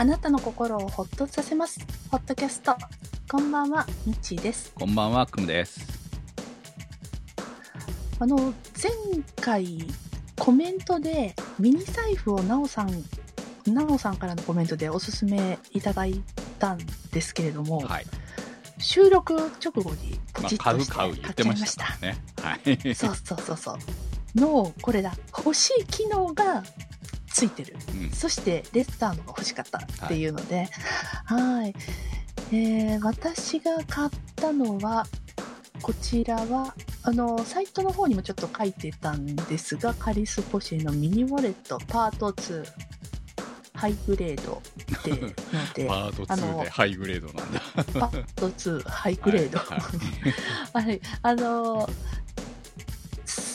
あなたの心をほっとさせます。ホットキャスト。こんばんは、みちです。こんばんは、くむです。あの、前回、コメントで、ミニ財布をなおさん、なおさんからのコメントでおすすめいただいたんですけれども、はい。収録直後にポまあ、チッとして買っちゃいました。したね。はい。そうそうそうそう。の、これだ。欲しい機能がついてる。うんそして、レッサーのが欲しかったっていうので、はい。えー、私が買ったのは、こちらは、あの、サイトの方にもちょっと書いてたんですが、カリスポシェのミニウォレットパート2、ハイグレードってので、パートあの2でハイグレードなんだ。パート2、ハイグレード。はいはい はい、あの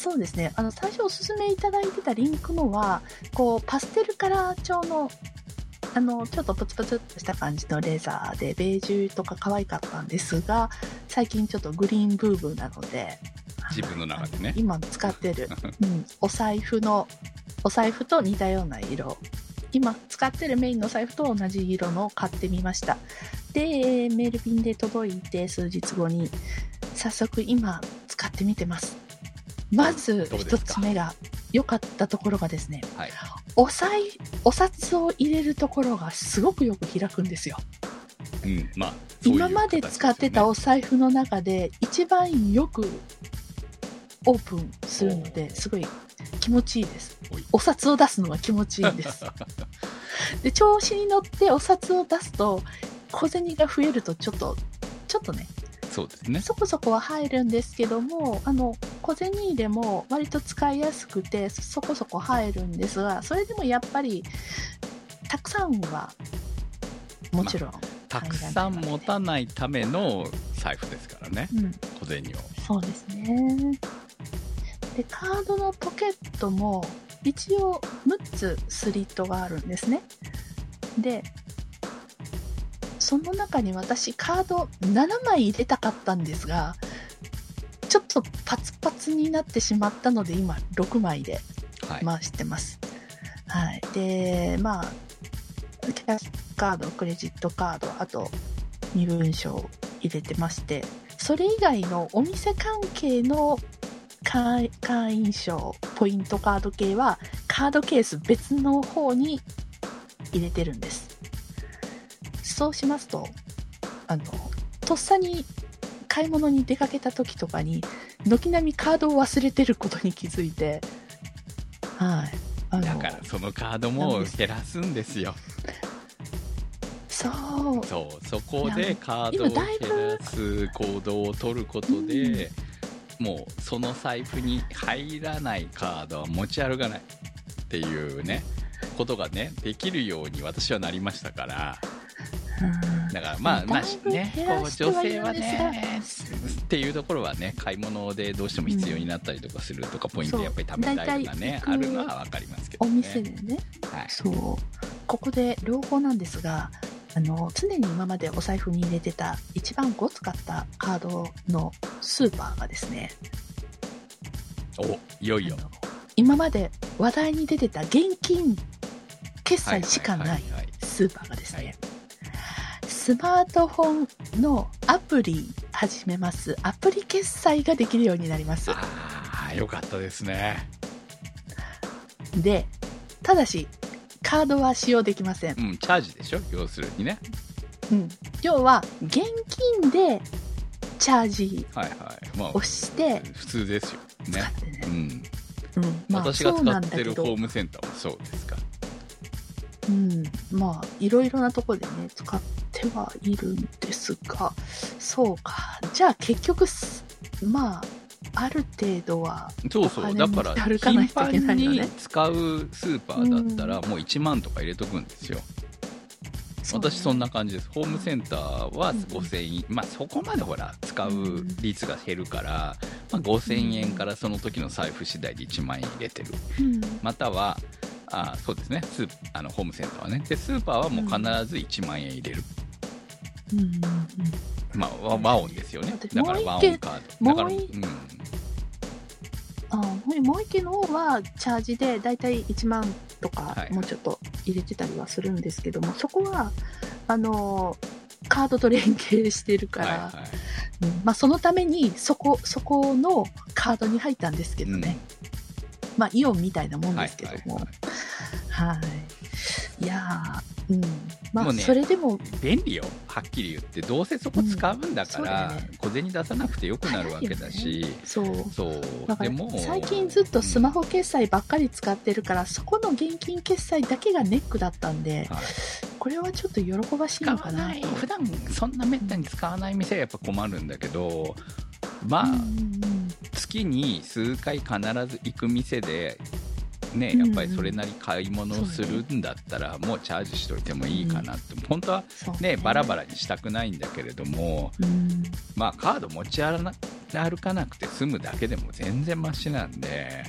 そうですね、あの最初おすすめいただいてたリンクのは、こうパステルカラー調の、あのちょっとプツプツっとした感じのレーザーで、ベージュとか可愛かったんですが、最近ちょっとグリーンブーブーなので、自分の中でね今使ってる、うん、お財布の、お財布と似たような色。今使ってるメインの財布と同じ色のを買ってみました。で、メール便で届いて数日後に、早速今使ってみてます。まず一どうですか？つ目が良かったところがですね、はい。お財お札を入れるところがすごくよく開くんですよ。うん。まあ、そういう今まで使ってた形お財布の中で一番よくオープンするのですごい気持ちいいですお札を出すのが気持ちいいんです。で、調子に乗ってお札を出すと小銭が増えるとちょっと、ちょっとね、そうですね。そこそこは入るんですけども、あの、小銭でも割と使いやすくてそこそこ入るんですが、それでもやっぱりたくさんはもちろん、たくさん持たないための財布ですからね。うん、小銭を。そうですね。で、カードのポケットも一応6つスリットがあるんですね。で、その中に私カード7枚入れたかったんですが、ちょっとパツパツになってしまったので今6枚ではい。回してます。はい。で、まあ、キャッシュカード、クレジットカード、あと身分証入れてまして、それ以外のお店関係の会会員証、ポイントカード系は、カードケース別の方に入れてるんです。そうしますと、あの、とっさに買い物に出かけた時とかに、軒並みカードを忘れてることに気づいて、はい。だから、そのカードも減らすんですよ。そう。そう。そこでカードを減らす行動を取ることで、もうその財布に入らないカードは持ち歩かないっていうね、ことがね、できるように私はなりましたから、うんだからまあ、まあね、こう女性はね、っていうところはね、買い物でどうしても必要になったりとかするとか、ポイントやっぱり貯めたいとかね、あるのはわかりますけどおね。店でね、はい。そう。ここで両方なんですが、あの、常に今までお財布に入れてた一番ごつかったカードのスーパーがですね、お、いよいよ。今まで話題に出てた現金決済しかないはいはいはいはい。スーパーがですね、はいスマートフォンのアプリ始めます。アプリ決済ができるようになります。ああ、よかったですね。で、ただし、カードは使用できませんう。ん、チャージでしょ？要するにね。うん、要は、現金でチャージはいはい。まあを、して普通ですよ。ね。ね。うん。うん、まあ、私が使ってるホームセンターもそうですかうん、まあ、いろいろなところでね、使ってはいるんですが、そうか。じゃあ結局す、まあ、ある程度は、そうそう。だから、歩かない頻といけない繁にのね使うスーパーだったら、もう1万とか入れとくんですよ。そうね私そんな感じです。ホームセンターはうん5000円、まあそこまでほら、使う率が減るから、まあ、5000円からその時の財布次第で1万円入れてる。うん、または、あそうですねスーあのホームセンターはねでスーパーはもう必ず1万円入れる、うん、うん、うん。まあ和和音ですよね。私だから和音カード。だからもうん。あもう一機の方はチャージでだいたい1万とかはい。もうちょっと入れてたりはするんですけども、そこはあのカードと連携してるから、はいはい。うん。まあ、そのためにそこそこのカードに入ったんですけどね、まあイオンみたいなもんですけども。はいはい。はい。いやーうん。まあねそれでも。便利よ。はっきり言ってどうせそこ使うんだかうんら、そうだよね。小銭出さなくてよくなるわけだし、そう。そう。でも最近ずっとスマホ決済ばっかり使ってるから、そこの現金決済だけがネックだったんで、はい。これはちょっと喜ばしい使のかな。ない。普段そんなめったに使わない店はやっぱ困るんだけどまあ、うんうんうん。月に数回必ず行く店でねやっぱりそれなり買い物をするんだったら、もうチャージしといてもいいかなって、本当はそうね。バラバラにしたくないんだけれどもうん。まあカード持ち歩かなくて済むだけでも全然マシなんで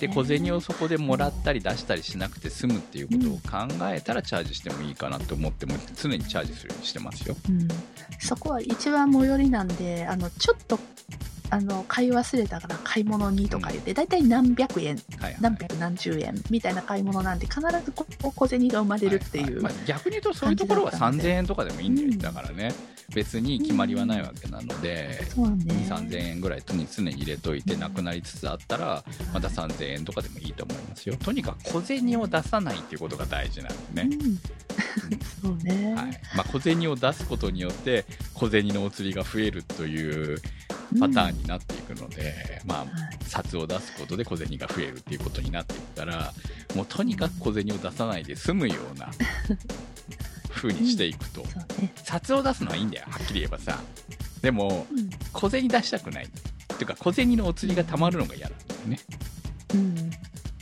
で小銭をそこでもらったり出したりしなくて済むっていうことを考えたらチャージしてもいいかなと思っても常にチャージするようにしてますよ。うん、そこは一番最寄りなんであのちょっとあの買い忘れたから買い物にとか言って、だいたい何百円はいはい。何百何十円みたいな買い物なんで必ずここ小銭が生まれるっていう、ははまあ、逆に言うとそういうところは感じだったんで。3000円とかでもいいんだよ、うんだからね別に決まりはないわけなので、そうね。2 3 0 0 0円ぐらい常に常に入れといてなくなりつつあったらまた3000円とかでもいいと思いますよ。とにかく小銭を出さないっていうことが大事なんでね、うん、そうね、はい。まあ、小銭を出すことによって小銭のお釣りが増えるというパターンになっていくので、まあはい。札を出すことで小銭が増えるっていうことになっていくからもうとにかく小銭を出さないで済むような風にしていくと、そうね、札を出すのはいいんだよはっきり言えばさ。でもうん。小銭出したくない。っていうか小銭のお釣りがたまるのが嫌なんだ。よね。うん、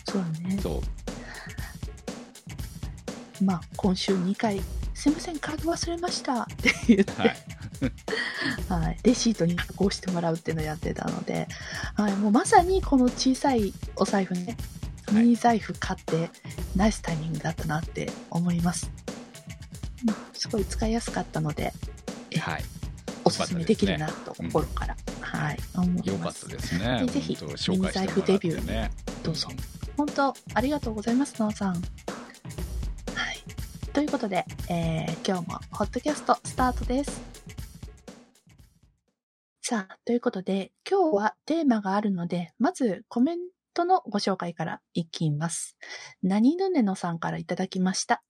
そうね。そう。まあ今週2回「すいませんカード忘れました」って言って、はいはい、レシートにこうしてもらうっていうのをやってたので、はい、もうまさにこの小さいお財布ね、はいミニ財布買ってナイスタイミングだったなって思います。うんすごい使いやすかったので、えはいおすすめできるなとうん心から、はい、思いよかったます。ですねでぜひミニ財布デビュねどうぞ本当ありがとうございます、なおさん。はい。ということで、えー今日もホットキャストスタートです。さあ、ということで、今日はテーマがあるので、まずコメントのご紹介からいきます。何ぬねのさんからいただきました。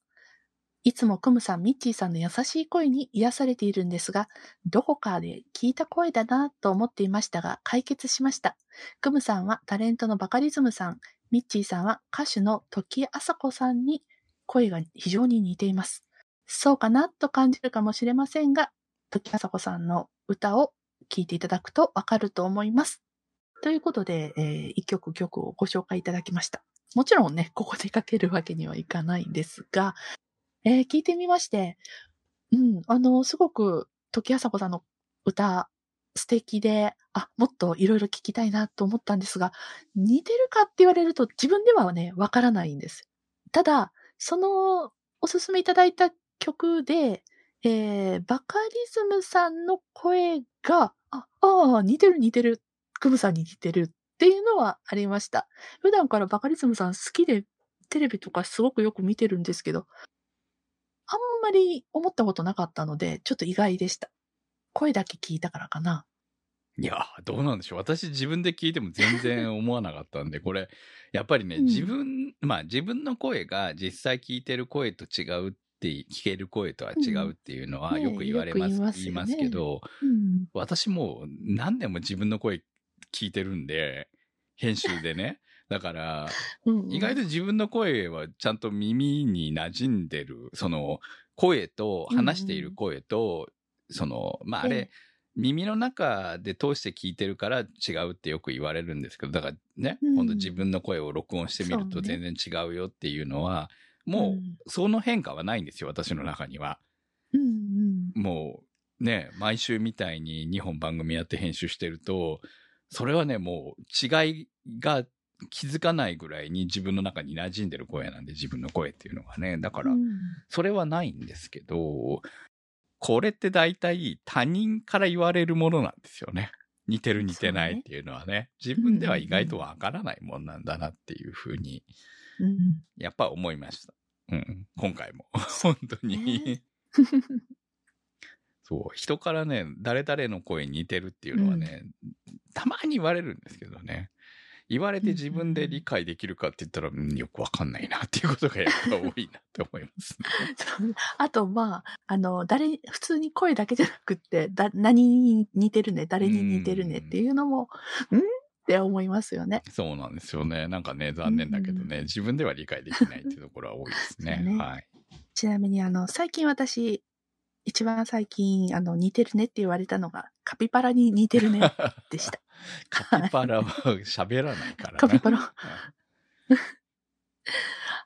いつもクムさん、ミッチーさんの優しい声に癒されているんですが、どこかで聞いた声だなと思っていましたが、解決しました。クムさんはタレントのバカリズムさん、ミッチーさんは歌手の時あさこさんに声が非常に似ています。そうかなと感じるかもしれませんが、時あさこさんの歌を聴いていただくとわかると思います。ということで、えー一曲曲をご紹介いただきました。もちろんね、ここでかけるわけにはいかないんですが、えー聞いてみまして、うん、あの、すごく時あさこさんの歌、素敵で、あ、もっといろいろ聞きたいなと思ったんですが、似てるかって言われると自分ではね、わからないんです。ただ、そのおすすめいただいた曲で、えー、バカリズムさんの声が、あ、ああ、似てる似てる、クムさんに似てるっていうのはありました。普段からバカリズムさん好きでテレビとかすごくよく見てるんですけど、あんまり思ったことなかったので、ちょっと意外でした。声だけ聞いたからかな。いやー、どうなんでしょう。私自分で聞いても全然思わなかったんで、これ、やっぱりね、うん自分、まあ自分の声が実際聞いてる声と違うって、聞ける声とは違うっていうのはよく言われます、よく言いますよね。言いますけど、うん。私もう何年も自分の声聞いてるんで、編集でね。だから、うんうん。意外と自分の声はちゃんと耳に馴染んでる、その声と、話している声と、その、まああれ、ええ。耳の中で通して聞いてるから違うってよく言われるんですけど、だからね、うん。今度自分の声を録音してみると全然違うよっていうのは、もうその変化はないんですよ、私の中には。うんうんもうね、毎週みたいに2本番組やって編集してると、それはね、もう違いが気づかないぐらいに自分の中に馴染んでる声なんで、自分の声っていうのがね。だからう、んそれはないんですけど、これって大体他人から言われるものなんですよね。似てる似てないっていうのはね、自分では意外とわからないもんなんだなっていうふうに、うん。やっぱ思いました。うん。今回も。本当に。ね そう。人からね、誰々の声に似てるっていうのはね、たまに言われるんですけどね。言われて自分で理解できるかって言ったら、うんよくわかんないなっていうことがやっぱ多いなって思いますね。あと、まあ、あの、誰に、普通に声だけじゃなくって、だ、何に似てるね、誰に似てるねっていうのも、んって思いますよね。そうなんですよね。なんかね、残念だけどね、自分では理解できないっていうところは多いですね。ねはい。ちなみに、あの、最近私、一番最近、あの、似てるねって言われたのが、カピバラに似てるねでした。カピバラは喋らないからな。カピバラ。うん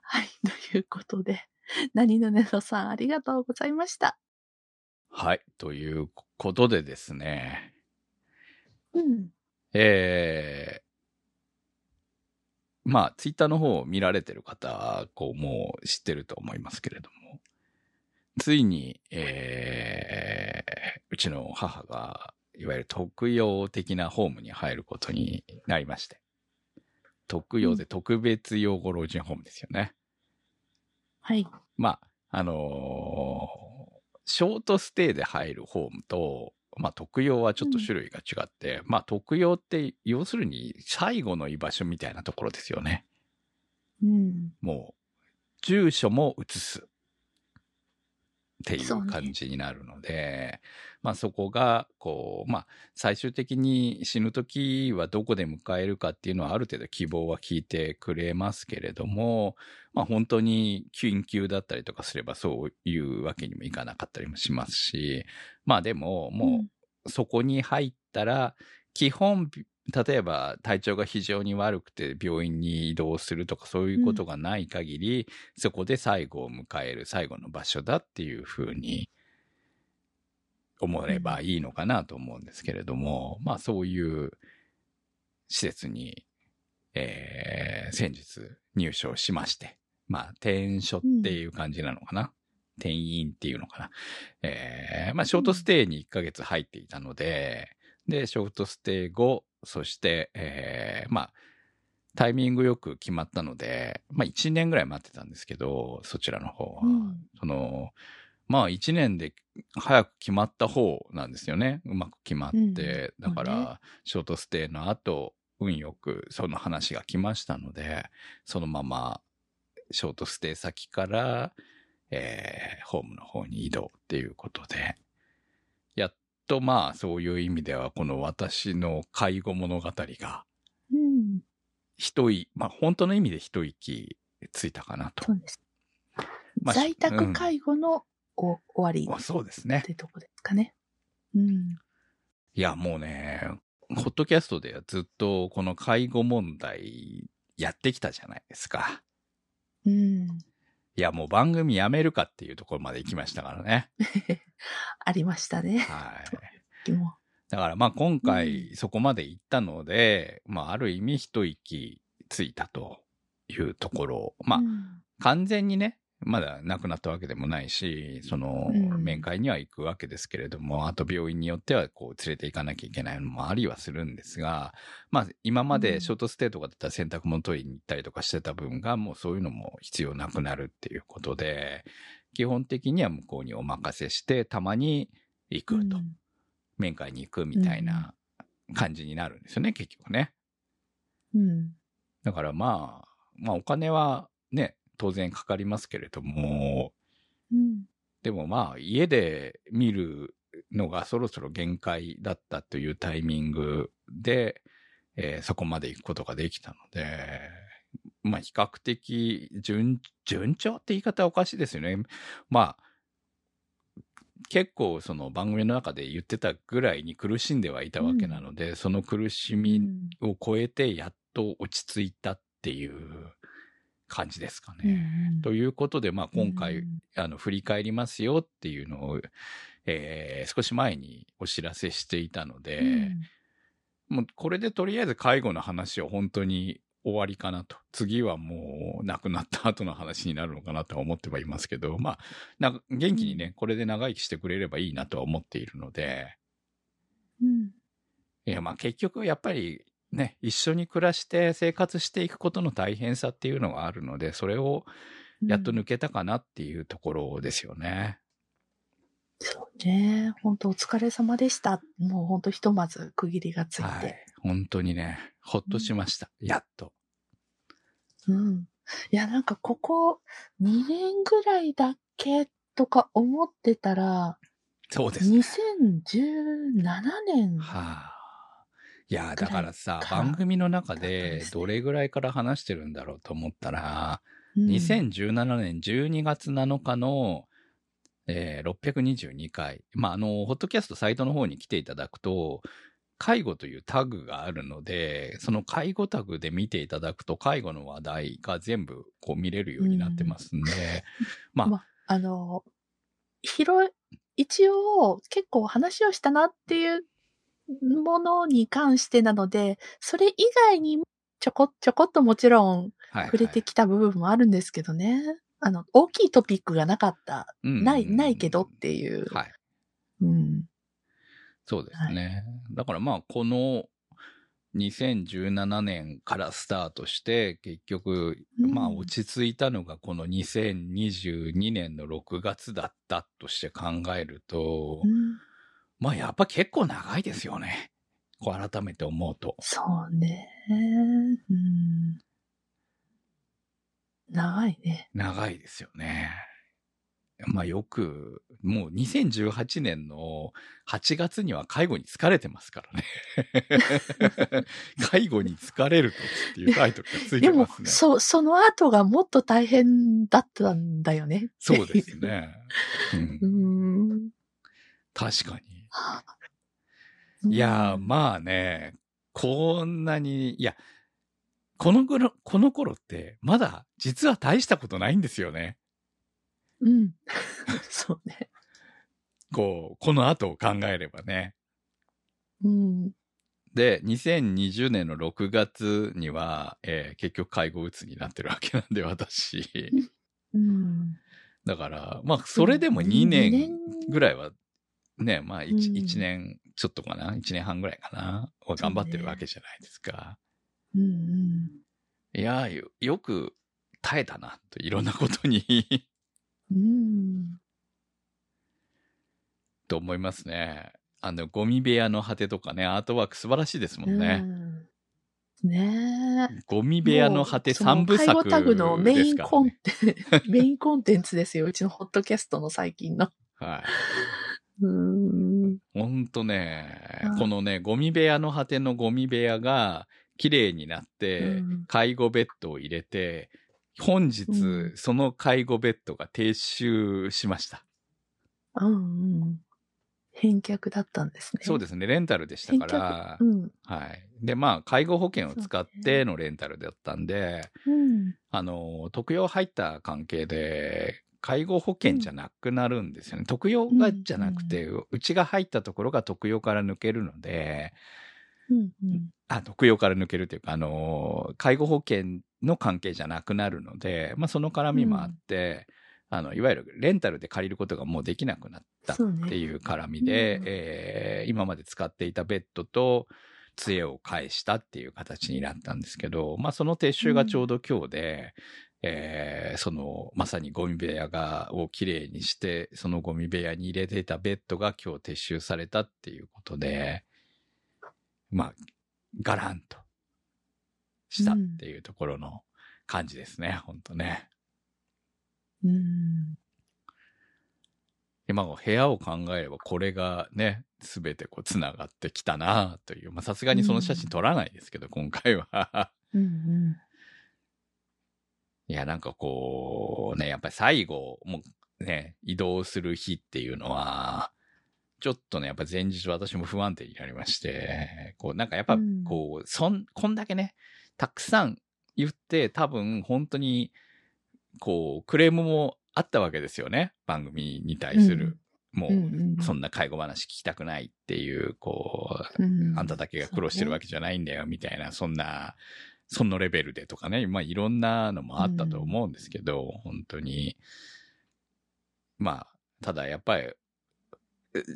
はい、ということで、何のねのさん、ありがとうございました。はい。ということでですね、うん。えー、まあ、ツイッターの方を見られてる方、こう、もう知ってると思いますけれども、ついに、えー、うちの母が、いわゆる特養的なホームに入ることになりまして、特養で特別養護老人ホームですよね。はい。まあ、あのーショートステイで入るホームと、まあ、特養はちょっと種類が違って、まあ、特養って、要するに最後の居場所みたいなところですよね。うん。もう、住所も移す。っていそう感じになるので、まあそこが、こう、まあ最終的に死ぬ時はどこで迎えるかっていうのはある程度希望は聞いてくれますけれども、まあ本当に緊急だったりとかすればそういうわけにもいかなかったりもしますし、まあでももうそこに入ったら、基本、例えば体調が非常に悪くて病院に移動するとかそういうことがない限り、そこで最後を迎える最後の場所だっていうふうに思えばいいのかなと思うんですけれども、まあそういう施設に、えー先日入所しまして、まあ転所っていう感じなのかな。転院っていうのかな。えーまあショートステイに1ヶ月入っていたので、で、ショートステイ後、そして、えーまあ、タイミングよく決まったので、まあ1年ぐらい待ってたんですけど、そちらの方は。うんその、まあ1年で早く決まった方なんですよね。うまく決まって。うんだから、ショートステイの後、運よくその話が来ましたので、そのままショートステイ先から、えーホームの方に移動っていうことで、とまあそういう意味ではこの私の介護物語がうん。一息、まあ本当の意味で一息ついたかなとそ。うです。まあ在宅介護のお終わりあそうですねっ。てとこですかね。うん。いやもうね、ホットキャストではずっとこの介護問題やってきたじゃないですか。うん。いやもう番組やめるかっていうところまで行きましたからね。ありましたね。はい。もだからまあ今う回そこまで行ったので、まあある意味一息ついたというところ。まあうん完全にね、まだ亡くなったわけでもないし、そのうん面会には行くわけですけれども、あと病院によってはこう連れて行かなきゃいけないのもありはするんですが、まあ今までショートステイとかだったら洗濯物取りに行ったりとかしてた分がもうそういうのも必要なくなるっていうことで、基本的には向こうにお任せして、たまに行くと。うん面会に行くみたいな感じになるんですよね、結局ね。うん。だからまあ、まあお金はね、当然かかりますけれども、うん。でもまあ家で見るのがそろそろ限界だったというタイミングで、えーそこまで行くことができたので、まあ比較的順、順調って言い方はおかしいですよね。まあ、結構その番組の中で言ってたぐらいに苦しんではいたわけなので、その苦しみうんを超えてやっと落ち着いたっていう感じですかうんね。うん。ということで、まあ今回、うん。あの、振り返りますよっていうのを、えー少し前にお知らせしていたので、もうこれでとりあえず介護の話は本当に終わりかなと。次はもう亡くなった後の話になるのかなとは思ってはいますけど、まあ、元気にね、これで長生きしてくれればいいなとは思っているので、うん。いや、まあ結局やっぱりね、一緒に暮らして生活していくことの大変さっていうのがあるので、それをやっと抜けたかなっていうところですよね。そうね。本当お疲れ様でした。もう本当ひとまず区切りがついて。はい。本当にね、ほっとしました。やっと。うん。いや、なんかここ2年ぐらいだっけとか思ってたら、そうですね。2017年。はあ。いや、だからさ、か。番組の中でどれぐらいから話してるんだろうと思ったら、うん。2017年12月7日の、えー622回。まあ、あの、ホットキャストサイトの方に来ていただくと、介護というタグがあるので、その介護タグで見ていただくと、介護の話題が全部こう見れるようになってますんで、まあまあの、広い、一応結構話をしたなっていうものに関してなので、それ以外にもちょこちょこっともちろんはい、触れてきた部分もあるんですけどね。あの、大きいトピックがなかった。うんない、ないけどっていう。はい。うん。そうですね。だからまあ、この2017年からスタートして、結局、うんまあ落ち着いたのがこの2022年の6月だったとして考えると、うんまあやっぱ結構長いですよね。こう改めて思うと。そうね。うん。長いね。長いですよね。まあよく、もう2018年の8月には介護に疲れてますからね。介護に疲れるとっていうタイトルがついでもてます、ね。そ、その後がもっと大変だったんだよね。そうです。ね。うん う、ん。確かに。はあいやまあね、こんなに、いや、この頃、この頃って、まだ実は大したことないんですよね。うん。そうね。こう、この後を考えればね。うん。で、2020年の6月には、えー結局介護うつになってるわけなんで、私。うん。だから、まあ、それでも2年年ぐらいは、ね、まあ1、うん一年ちょっとかな ?1 年半ぐらいかな？は頑張ってるわけじゃないですか。うんうん。いやーよ、よく耐えたな、と、いろんなことにうん。と思いますね。あの、ゴミ部屋の果てとかね、アートワーク素晴らしいですもんね。うんねえ。ゴミ部屋の果てもうその3部作介護タグのメインコンね。テンツ、メインコンテンツですよ。うちのホットキャストの最近の。はい。うん。ほんとねうん、このね、ゴミ部屋の果てのゴミ部屋が綺麗になって、うん介護ベッドを入れて、本日、うんその介護ベッドが停止しました。うんうん。返却だったんですね。そうですね、レンタルでしたから、うん。はい。で、まあ、介護保険を使ってのレンタルだったんで、うん。あの、特養入った関係で、介護保険じゃなくなるんですよね。特養がじゃなくて、うちが入ったところが特養から抜けるので、うん。うん。あ、特養から抜けるというか、あの、介護保険の関係じゃなくなるので、まあ、その絡みもあって、あの、いわゆるレンタルで借りることがもうできなくなったっ。ていう絡みで、うんえー今まで使っていたベッドと杖を返したっていう形になったんですけど、まあ、その撤収がちょうど今日で、えーその、まさにゴミ部屋が、をきれいにして、そのゴミ部屋に入れていたベッドが今日撤収されたっていうことで、まあ、ガランとしたっていうところの感じですね、本当ね。うん。で、まあ、部屋を考えれば、これがね、すべてこう、つながってきたなという。まあ、さすがにその写真撮らないですけど、今回は。うん。うん。いや、なんかこう、ね、やっぱり最後、もうね、移動する日っていうのは、ちょっとね、やっぱ前日私も不安定になりまして、こう、なんかやっぱうんこう、そん、こんだけね、たくさん言って、多分本当に、こう、クレームもあったわけですよね。番組に対する。もう、うんうんそんな介護話聞きたくないっていう、こうんう、あんただけが苦労してるわけじゃないんだよ、みたいな、そんな、そのレベルでとかね、まあいろんなのもあったと思うんですけど、本当に。まあ、ただやっぱり、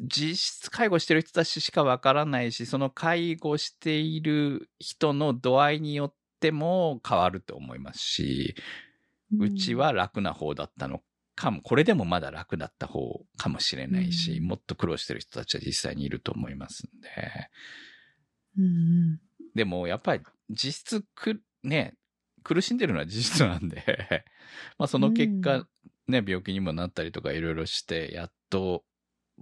実質介護してる人たちしかわからないし、その介護している人の度合いによっても変わると思いますし、うちは楽な方だったのかも、これでもまだ楽だった方かもしれないし、うんもっと苦労してる人たちは実際にいると思いますんで。うんうんでもやっぱり実質く、ね、苦しんでるのは事実なんで、まあその結果、うん。ね、病気にもなったりとかいろいろして、やっと、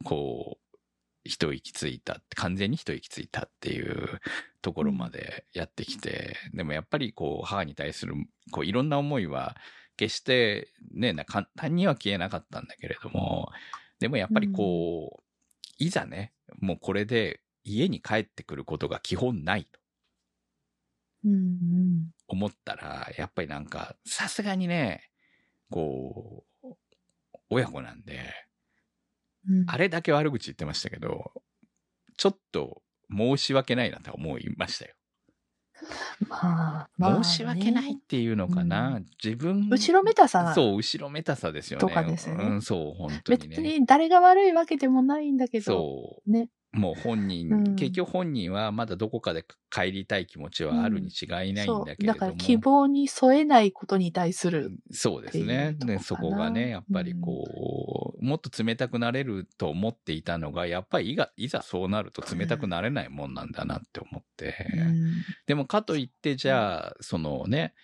こう、一息ついた、完全に一息ついたっていうところまでやってきて、でもやっぱりこう、母に対する、こう、いろんな思いは、決してね、な簡単には消えなかったんだけれども、でもやっぱりこう、いざね、もうこれで家に帰ってくることが基本ないと思ったら、やっぱりなんか、さすがにね、こう、親子なんで、うんあれだけ悪口言ってましたけど、ちょっと申し訳ないなと思いましたよ。まあ、まあね申し訳ないっていうのかな、う自分。後ろめたさそう、後ろめたさですよね。とかですねうん、そう、本当別にね。に誰が悪いわけでもないんだけど、そう。ね。もう本人、うん結局本人はまだどこかで帰りたい気持ちはあるに違いないんだけれども。そう。だから希望に添えないことに対する。そうですね。っていうとこかなで、そこがね、やっぱりこう、もっと冷たくなれると思っていたのが、やっぱりいがいざそうなると冷たくなれないもんなんだなって思って。うんでもかといって、じゃあ、そのね、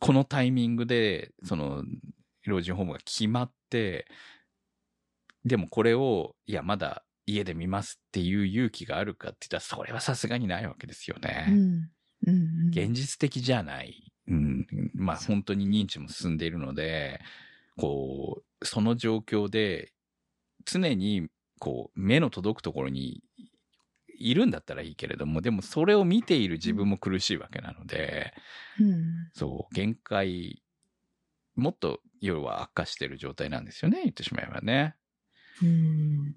このタイミングで、その、老人ホームが決まって、でもこれを、いや、まだ家で見ますっていう勇気があるかって言ったら、それはさすがにないわけですよね。うんうんうん現実的じゃない。うん。まあ本当に認知も進んでいるので、こう、その状況で、常に、こう、目の届くところにいるんだったらいいけれども、でもそれを見ている自分も苦しいわけなので、うんそう、限界、もっと要は悪化してる状態なんですよね、言ってしまえばね。うん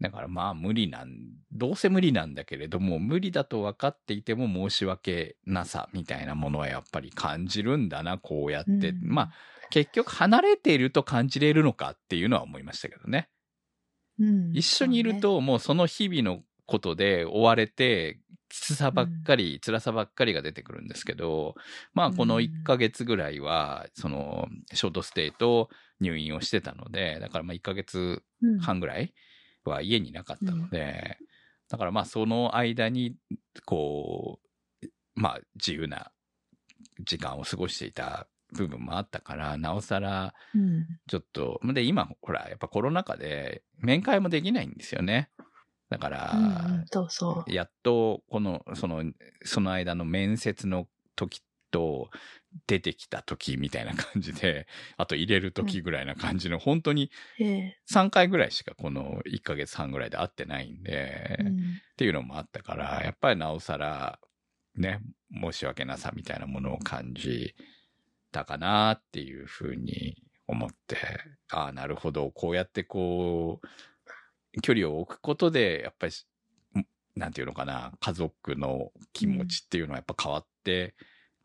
だからまあ無理なん、どうせ無理なんだけれども、無理だと分かっていても申し訳なさみたいなものはやっぱり感じるんだな、こうやって。うん。まあ結局離れていると感じれるのかっていうのは思いましたけどね。うん。一緒にいるともうその日々のことで追われて、きつさばっかり、辛さばっかりが出てくるんですけど、まあこの1ヶ月ぐらいは、その、ショートステイと入院をしてたので、だからまあ1ヶ月うん。半ぐらいは家にいなかったので、だからまあその間に、こう、まあ自由な時間を過ごしていた部分もあったから、なおさらうんちょっと、で今ほら、やっぱコロナ禍で面会もできないんですよね。だから、うんうんそうそう。やっと、この、その、その間の面接の時と、出てきた時みたいな感じで、あと入れる時ぐらいな感じの、本当にええ。3回ぐらいしかこの1ヶ月半ぐらいで会ってないんで、っうん。ていうのもあったから、やっぱりなおさら、ね、申し訳なさみたいなものを感じたかなっていうふうに思って、ああ、なるほど、こうやってこう、距離を置くことで、やっぱり、んなんていうのかな、家族の気持ちっていうのはやっぱ変わって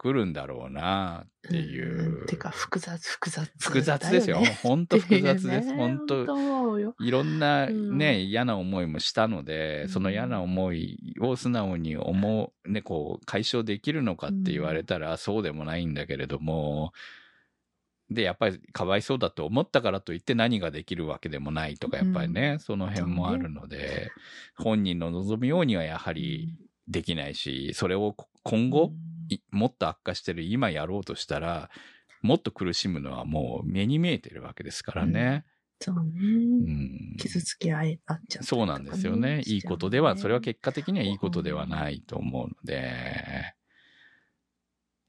くるんだろうなっていう。うんてか、複雑、複雑、複雑ですよ。本当複雑です。本当。いろんなうん。ね、嫌な思いもしたので、うん。その嫌な思いを素直に思う、ね、こう、解消できるのかって言われたら、そうでもないんだけれども、で、やっぱりかわいそうだと思ったからといって何ができるわけでもないとか、やっぱりね、その辺もあるので、本人の望むようにはやはりできないし、それを今後、いもっと悪化してる今やろうとしたら、もっと苦しむのはもう目に見えてるわけですからね。そうね。うん傷つき合いあっちゃったりとかそうなんですよね。いいことでは、それは結果的にはいいことではないと思うので。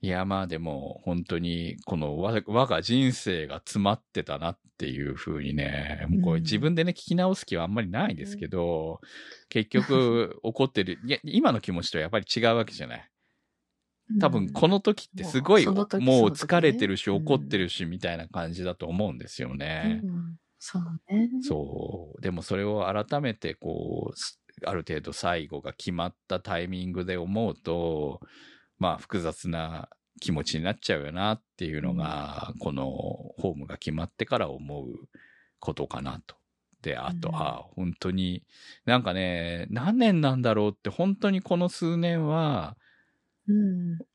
いや、まあでも、本当に、この我我が人生が詰まってたなっていうふうにね、もうこれうん自分でね、聞き直す気はあんまりないですけど、結局、怒ってる、いや、今の気持ちとやっぱり違うわけじゃない。多分、この時ってすごい、もうもう疲れてるし、うん怒ってるし、みたいな感じだと思うんですよね。うんそうね。そう。でもそれを改めてこう、すある程度最後が決まったタイミングで思うと、まあ複雑な気持ちになっちゃうよなっていうのが、このホームが決まってから思うことかなと。で、あと、うんあ本当に、なんかね、何年なんだろうって、本当にこの数年は、うん。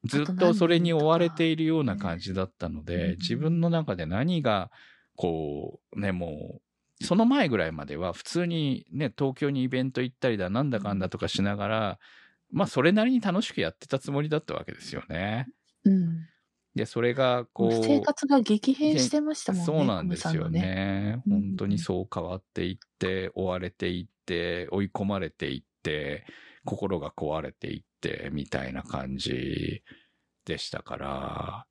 ずっとそれに追われているような感じだったのうんで、自分の中で何が、こう、ね、もう、その前ぐらいまでは普通にね、東京にイベント行ったりだ、なんだかんだとかしながら、まあ、それなりに楽しくやってたつもりだったわけですよね。うん。で、それが、こう、生活が激変してましたもんね。そうなんですよね。ね。うん本当にそう変わっていって、追われていって、追い込まれていって、心が壊れていって、みたいな感じでしたから、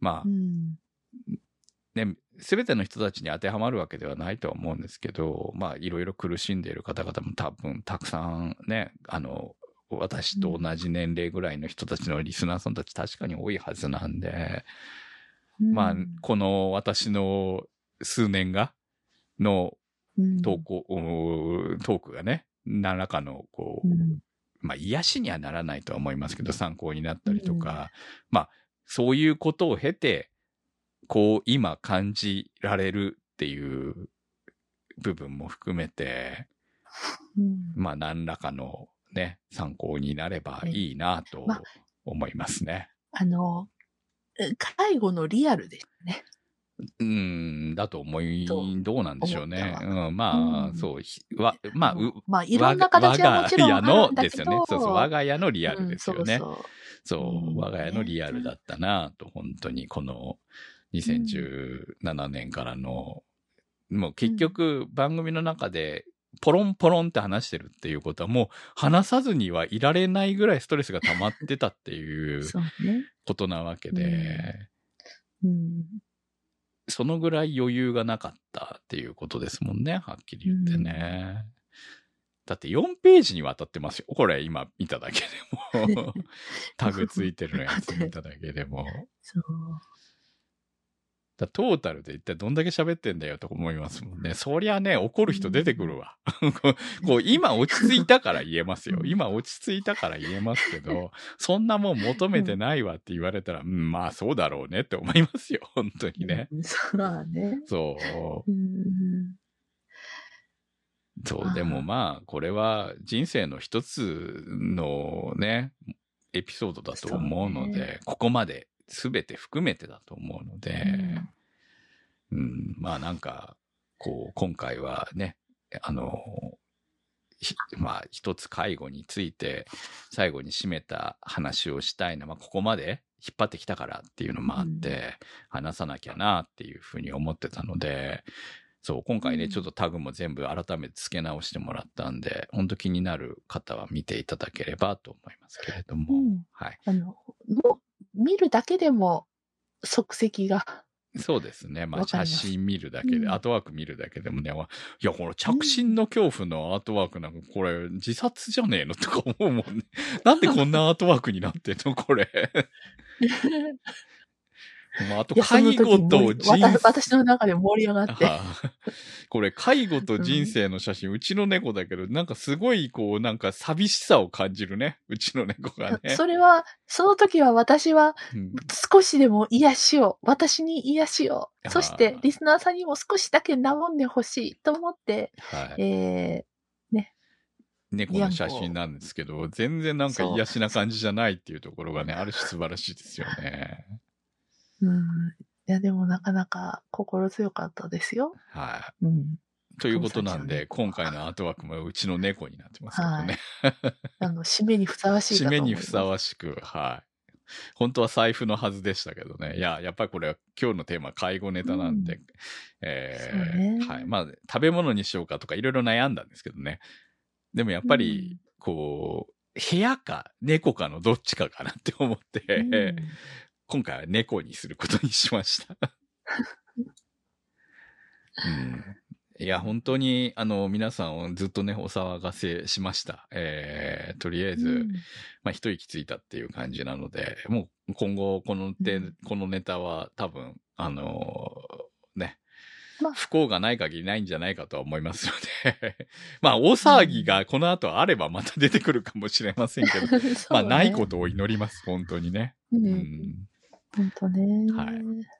まあう、ん。ね、すべての人たちに当てはまるわけではないとは思うんですけど、まあ、いろいろ苦しんでいる方々も多分たくさんね、あの、私と同じ年齢ぐらいの人たちのリスナーさんたち確かに多いはずなんで、まあうん、この私の数年が、のうん。投稿、おトークがね、何らかの、こう、うん。まあ、癒しにはならないとは思いますけど、参考になったりとか、まあ、そういうことを経て、こう、今感じられるっていう部分も含めて、うん。まあ、何らかのね、参考になればいいなとまあ思いますね。あの、え介護のリアルですね。うん、だと思いと、どうなんでしょうね。うん、まあ、うんそう、ひわ、まあ、う、まあ、いろんな形はもちろんあ我が家の。ですよね。そうそう、我が家のリアルですよね。うんそうそう、うん我が家のリアルだったなと、本当にこの2017年からの、もう結局番組の中でポロンポロンって話してるっていうことはもう話さずにはいられないぐらいストレスが溜まってたっていそう。ことなわけで、うん。そのぐらい余裕がなかったっていうことですもんね、はっきり言ってね。だって4ページにわたってますよ。これ今見ただけでも。タグついてるのやつ見ただけでも。そう。だトータルで一体どんだけ喋ってんだよと思いますもんね。そりゃね、怒る人出てくるわ。こう今落ち着いたから言えますよ。今落ち着いたから言えますけど、そんなもん求めてないわって言われたら、うん、まあそうだろうねって思いますよ。本当にね。うん。そうだね。そう。うん。そう、でもまあ、これは人生の一つのね、エピソードだと思うので、ねここまで全て含めてだと思うので、うん、まあなんか、こう、今回はね、あの、ひまあ一つ介護について最後に締めた話をしたいな、まあここまで引っ張ってきたからっていうのもあって、話さなきゃなっていうふうに思ってたので、そう、今回ね、うん。ちょっとタグも全部改めて付け直してもらったんで、本当気になる方は見ていただければと思いますけれども、うん。はい。あの、もう、見るだけでも、足跡が。そうですね。まあ、写真見るだけで、うんアートワーク見るだけでもね、わいや、この着信の恐怖のアートワークなんか、これ、自殺じゃねえのとか思うもんね。なんでこんなアートワークになってんのこれ。まあ、あと、介時護と人盛りわた私の中で盛り上がって。これ、介護と人生の写真、うちの猫だけど、なんかすごい、こう、なんか寂しさを感じるね。うちの猫がね。それは、その時は私はうん少しでも癒しを、私に癒しを、そしてリスナーさんにも少しだけ和んでほしいと思って、はい。え猫の写真なんですけど、全然なんか癒しな感じじゃないっていうところがね、ある種素晴らしいですよね。ー、うん。いや、でもなかなか心強かったですよ。はうん。い。ということなんで、今回のアートワークもうちの猫になってますけどね。あの、締めにふさわしいか締め。にふさわしく、はい。本当は財布のはずでしたけどね。いや、やっぱりこれは今日のテーマ介護ネタなんで、うんえそうねーはい。まあ、食べ物にしようかとかいろいろ悩んだんですけどね。でもやっぱり、こう、部屋か猫かのどっちかかなって思って、うん今回は猫にすることにしました。うん、いや、本当に、あの、皆さんをずっとね、お騒がせしました。えー、とりあえず、うんまあ、一息ついたっていう感じなので、もう今後、このて、うんこのネタは多分、あのーね、まあ不幸がない限りないんじゃないかとは思いますので、まあ、大騒ぎがこの後あればまた出てくるかもしれませんけど、まあ、ないことを祈ります、本当にね。と。う。うんん。本当ね。はい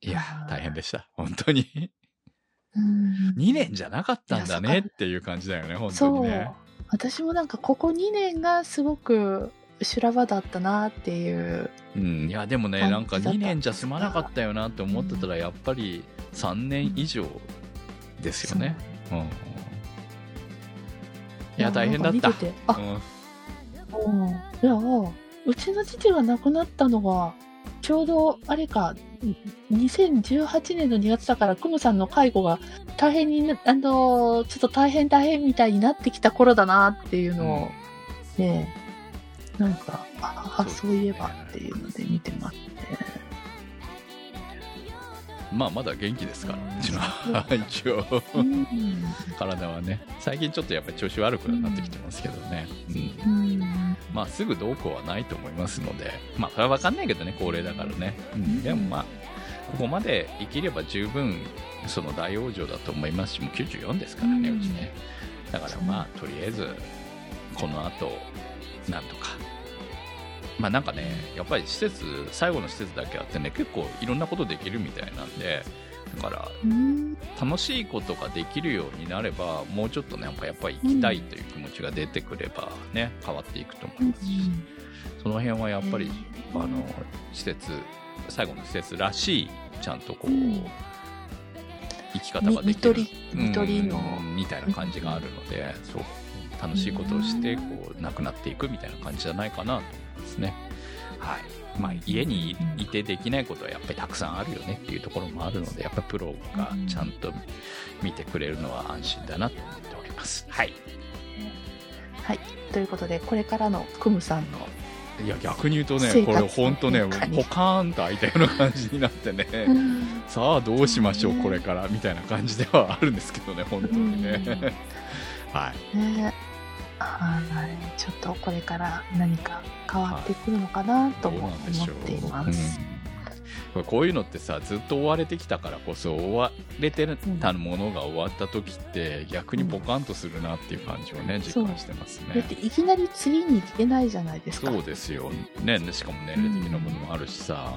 いや大変でした。本当に。うん2年じゃなかったんだねっていう感じだよね、本当そうにね。。私もなんかここ2年がすごく修羅場だったなっていう。うん、いやでもねなんか感じだった2年じゃ済まなかったよなって思ってたらやっぱり3年以上ですよね。うん、いや大変だった。うん。いや、うちの父が亡くなったのが、ちょうど、あれか、2018年の2月だから、クムさんの介護が大変にな、あの、ちょっと大変大変みたいになってきた頃だなっていうのを、ね、なんか、あ、あそういえばっていうので見てますね。まあまだ元気ですからう一応。うん。体はね。最近ちょっとやっぱり調子悪くなってきてますけどね、うん。うん。まあすぐどうこうはないと思いますのでまあそれは分かんないけどね高齢だからね、うん、でもまあここまで生きれば十分その大往生だと思いますしもう94ですからね、ううんちね。だからまあとりあえずこの後なんとか。まあなんかねやっぱり施設最後の施設だけあってね結構いろんなことできるみたいなんでだからうん。楽しいことができるようになればもうちょっとねなんかやっぱり行きたいという気持ちが出てくればね変わっていくと思いますし、その辺はやっぱり、あの施設最後の施設らしいちゃんとこう、うん。生き方ができるみたいな感じがあるので、そう楽しいことをしてこうなくなっていくみたいな感じじゃないかなと思いますね。はいまあ、家にいいてできないことはやっぱりたくさんあるよねっていうところもあるのでやっぱりプロがちゃんと見てくれるのは安心だなと思っております。はい。はい。ということで、これからのクムさんの、いや逆に言うとねこれ本当ねポカーンと開いたような感じになってね、さあどうしましょうこれからみたいな感じではあるんですけどね本当にね、はい。ねはい。ちょっとこれから何か変わってくるのかなと思っています。うんこういうのってさずっと追われてきたからこそ追われてたものが終わった時って逆にポカンとするなっていう感じをね実感してますねだっていきなり次に行けないじゃないですか。そうですよ、ね、しかも年齢的なものもあるしさ、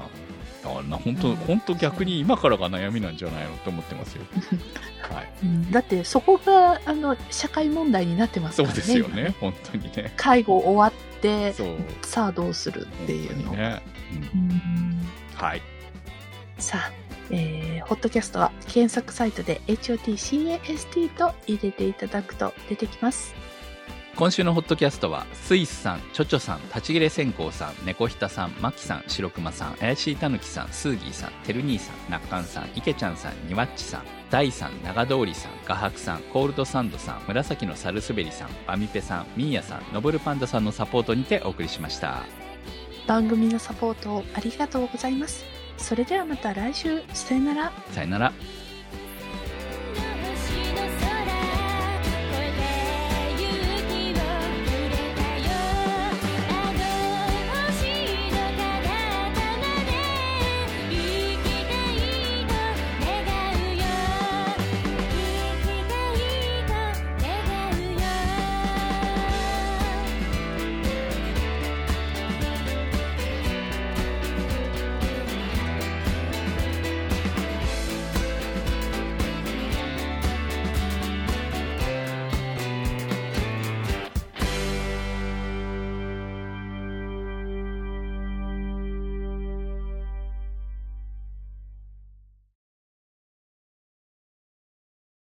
だからな本当、うん本当逆に今からが悩みなんじゃないのと思ってますよ。はい、うんだってそこがあの社会問題になってますそうからね。ですよね、本当にね。介護終わって、そう、さあどうするっていうの。ね。うんうんはい、さあ、えー、ホットキャストは検索サイトで HOTCAST と入れていただくと出てきます。今週のホットキャストはスイスさん、チョチョさん、立ち切れ線香さん、猫ひたさん、マキさん、白熊さん、怪しいたぬきさん、スーギーさん、てる兄さん、なっかんさん、いけちゃんさん、にわっちさん、大さん、長通りさん、画伯さん、コールドサンドさん、紫のサルスベリさん、バミペさん、ミーヤさん、ノブルパンダさんのサポートにてお送りしました。番組のサポートをありがとうございます。それではまた来週、さよなら。さよなら。